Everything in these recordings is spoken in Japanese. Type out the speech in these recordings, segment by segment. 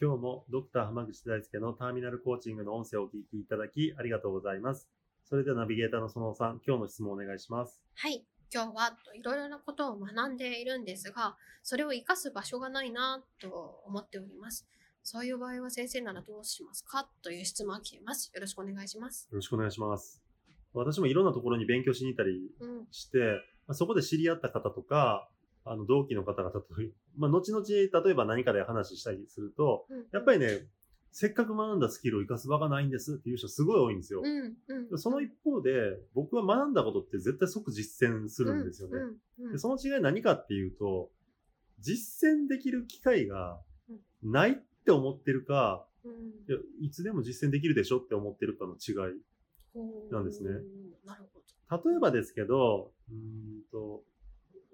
今日もドクター濱口大輔のターミナルコーチングの音声をお聞きいただきありがとうございます。それではナビゲーターの園尾さん、今日の質問をお願いします。はい今日はいろいろなことを学んでいるんですがそれを活かす場所がないなと思っておりますそういう場合は先生ならどうしますかという質問が来ていますよろしくお願いしますよろしくお願いします。私もいろんなところに勉強しに行ったりうんして、まあそこで知り合った方とか、あの同期の方々と、まあ、後々、例えば何かで話したりすると、うんやっぱりね、せっかく学んだスキルを活かす場がないんですっていう人すごい多いんですよ。うんうんその一方で、僕は学んだことって絶対即実践するんですよね。その違い何かっていうと、実践できる機会がないって思ってるか、うんいつでも実践できるでしょって思ってるかの違い。なんですねなるほ例えばですけど、うーんと、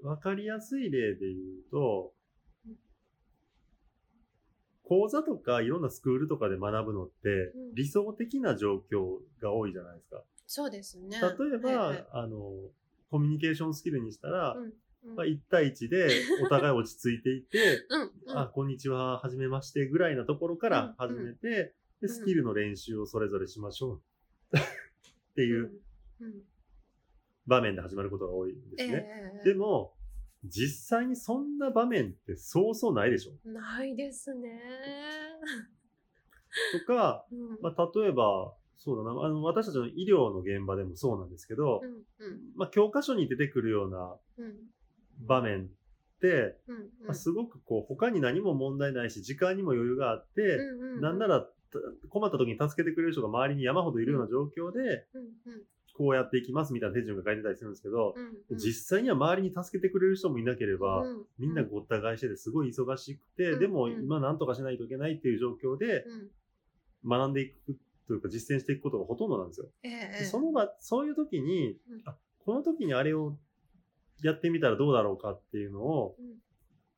わかりやすい例で言うとうん、講座とかいろんなスクールとかで学ぶのってうん。理想的な状況が多いじゃないですか。そうですね。例えば、えあの、コミュニケーションスキルにしたら、うんうん。まあ、1対1でお互い落ち着いていて、うんうん。あ、こんにちは、はじめましてぐらいなところから始めて、で、スキルの練習をそれぞれしましょう。っていううん。うん場面で始まることが多いんですね。ええでも、実際にそんな場面ってそうそうないでしょ。ないですね。とか、うん。まあ、例えば、そうだな、あの、私たちの医療の現場でもそうなんですけどう、んうん。まあ、教科書に出てくるようなうん。場面って、うんうん。まあ、すごくこう、他に何も問題ないし、時間にも余裕があって、うんうんなんなら、た困った時に助けてくれる人が周りに山ほどいるような状況で、こうやっていきますみたいな手順が書いてたりするんですけど、実際には周りに助けてくれる人もいなければ、うんみんなごった返しててすごい忙しくて、うんでもうん今何とかしないといけないっていう状況でうん。学んでいくというか実践していくことがほとんどなんですよ。えその場、そういう時にうん、あ、この時にあれをやってみたらどうだろうかっていうのをうん。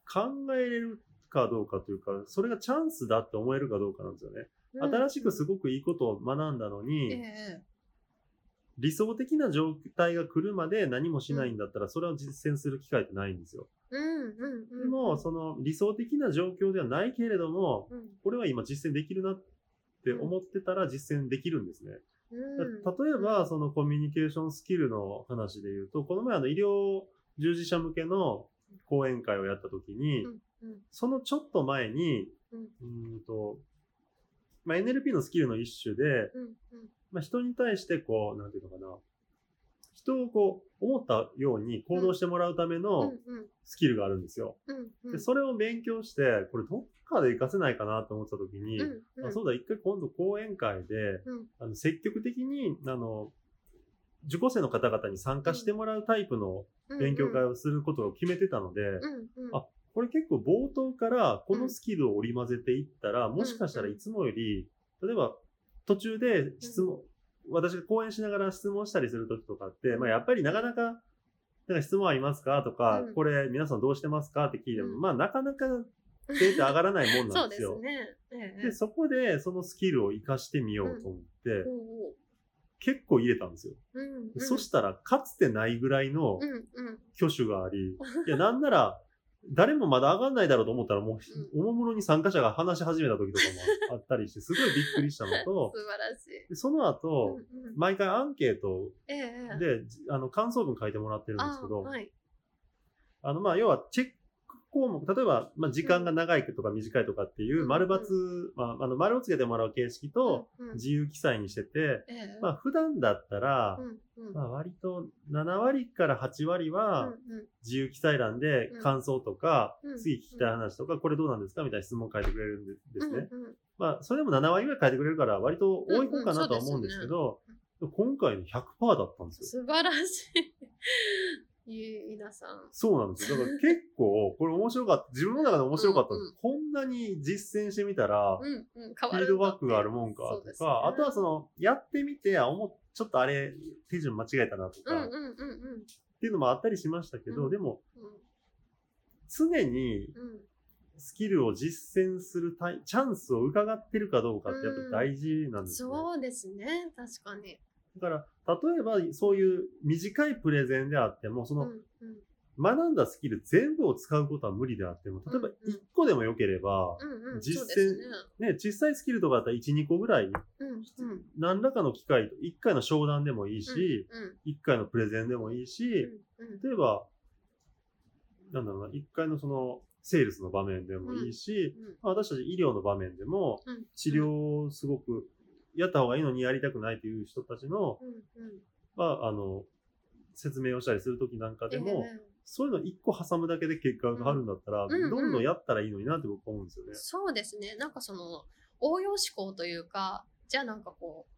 考えれるかどうかというか、それがチャンスだって思えるかどうかなんですよね。新しくすごくいいことを学んだのえに、え理想的な状態が来るまで何もしないんだったら、それを実践する機会ってないんですよ。うんうんうん。でも、その理想的な状況ではないけれども、うん。これは今実践できるなって思ってたら実践できるんですね。うん。例えば、そのコミュニケーションスキルの話で言うと、この前あの医療従事者向けの講演会をやった時に、うんうんそのちょっと前に、うん。と、まあ、NLP のスキルの一種で、うんまあ、人に対してこう、なんていうのかな、人をこう、思ったように行動してもらうためうんのうん。スキルがあるんですよ。うんうん。で、それを勉強して、これどっかで活かせないかなと思ってた時に、うんうん。あそうだ、一回今度講演会で、うん。あの積極的に、あの、受講生の方々に参加してもらうタイプの勉強会をすることを決めてたので、うんうん。あこれ結構冒頭からこのスキルを織り交ぜていったら、もしかしたらいつもより、例えば途中で質問、私が講演しながら質問したりするときとかって、まあやっぱりなかなか、なんか質問ありますか？とか、うん。これ皆さんどうしてますか？って聞いても、うん。まあなかなか手って上がらないもんそうですなんですよ。ね。ええ。で、そこでそのスキルを活かしてみようと思って、結構入れたんですよ。おううんうん。そしたら、かつてないぐらいのうんうん。挙手があり、いや、なんなら、誰もまだ上がんないだろうと思ったら、もう、おもむろに参加者が話し始めた時とかもあったりして、すごいびっくりしたのと、素晴らしい。でその後、毎回アンケートええで、じあの、感想文書いてもらってるんですけど。あの、まあ、要は、チェック項目、例えば、まあ、時間が長いとか短いとかっていう、うん。丸×、まあ、あの、丸をつけてもらう形式と、自由記載にしてて、ええ。まあ、普段だったら、まあ、割と7割から8割は自由記載欄でうん。感想とか、うん。次聞きたい話とか、これどうなんですかみたいな質問を書いてくれるんでですね。まあ、それでも7割ぐらい書いてくれるから、割と多い方かなとは思うんですけど、今回の100%だったんですよ。素晴らしい。ゆいなさん。そうなんですよ。だから 結構、これ面白かった。自分の中で面白かったんです。うんこんなに実践してみたら、うんうん、変フィードバックがあるもんかとそうですねか、あとはその、やってみて、あ、思っちょっとあれ、手順間違えたなとか、っうんうんうんうんていうのもあったりしましたけど、うんでも、うん常にうんスキルを実践するチャンスを伺ってるかどうかってやっぱ大事なんですね。そうですね、確かに。だから、例えばそういう短いプレゼンであっても、その、学んだスキル全部を使うことは無理であっても、例えばうん。うん1個でも良ければ、うんうん、実践ね。ね、小さいスキルとかだったら1、2個ぐらい、うんうん。何らかの機会、1回の商談でもいいし、うん1回のプレゼンでもいいし、うんうん。例えば、なんだろうな、1回のその、セールスの場面でもいいし、私たち医療の場面でも、うん。治療をすごくやった方がいいのにやりたくないという人たちの、うんうんまあ、あの、説明をしたりするときなんかでも、ええそういうの1個挟むだけで結果が変わるんだったら、うんうんどんどんやったらいいのになって僕は思うんですよね。そうですね。なんかその応用思考というか、じゃあなんかこう、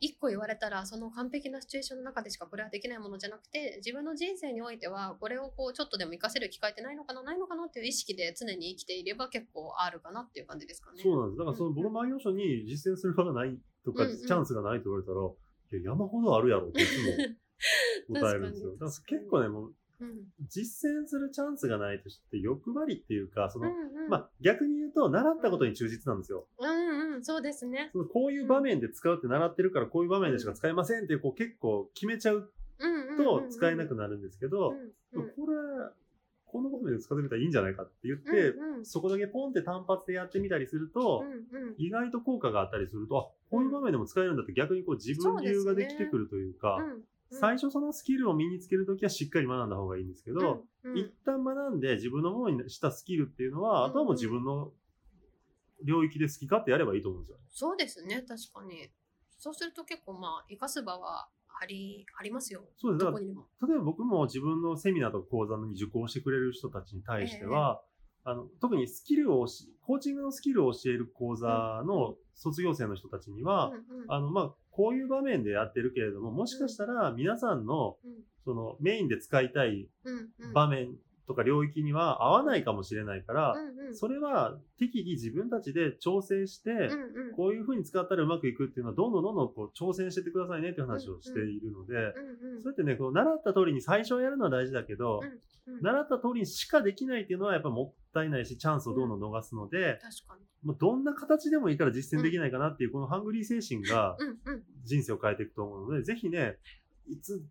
一個言われたらその完璧なシチュエーションの中でしかこれはできないものじゃなくて自分の人生においてはこれをこうちょっとでも活かせる機会ってないのかなないのかなっていう意識で常に生きていれば結構あるかなっていう感じですかね。そうなんです。だからそのうん僕の内容書に実践する場がないとか、うんうんチャンスがないと言われたら、いや、山ほどあるやろっていつも答えるんですよ。だから結構ね、もううん実践するチャンスがないとして欲張りっていうか、その、うんうん。まあ逆に言うと、習ったことに忠実なんですよ。うんうん、そうですね。そのこういう場面で使うって習ってるから、こういう場面でしか使えませんっていう、こう結構決めちゃうと使えなくなるんですけど、これ、この場面で使ってみたらいいんじゃないかって言って、うんうん。そこだけポンって単発でやってみたりすると、うんうん。意外と効果があったりすると、あ、こういう場面でも使えるんだって逆にこう自分流ができてくるというか、うんうん最初そのスキルを身につけるときはしっかり学んだ方がいいんですけど、うんうん一旦学んで自分のものにしたスキルっていうのは、うんあとはもう自分の領域で好き勝手やればいいと思うんですよ。そうですね、確かに。そうすると結構まあ、生かす場はあり、ありますよ。そうです。例えば僕も自分のセミナーとか講座に受講してくれる人たちに対しては、あの特にスキルをし、コーチングのスキルを教える講座の卒業生の人たちには、うんうん。あの、まあ、こういう場面でやってるけれども、もしかしたら皆さんの、うん。そのメインで使いたい場面とか領域には合わないかもしれないから、うんうん。それは適宜自分たちで調整して、うんうん。こういう風に使ったらうまくいくっていうのは、どんどんどんどんこう挑戦してってくださいねっていう話をしているので、うんうん。そうやってね、この習った通りに最初はやるのは大事だけど、うんうん。習った通りにしかできないっていうのはやっぱもったいないし、チャンスをどんどん逃すので、確かに。もうどんな形でもいいから実践できないかなっていう、このハングリー精神が人生を変えていくと思うので、ぜひね、いつ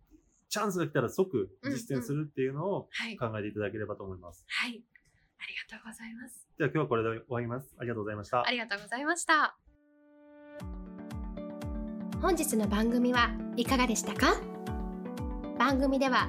チャンスが来たら即実践するっていうのをはい。考えていただければと思います。はい。ありがとうございます。では今日はこれで終わります。ありがとうございましたあ。りがとうございました。本日の番組はいかがでしたか？番組では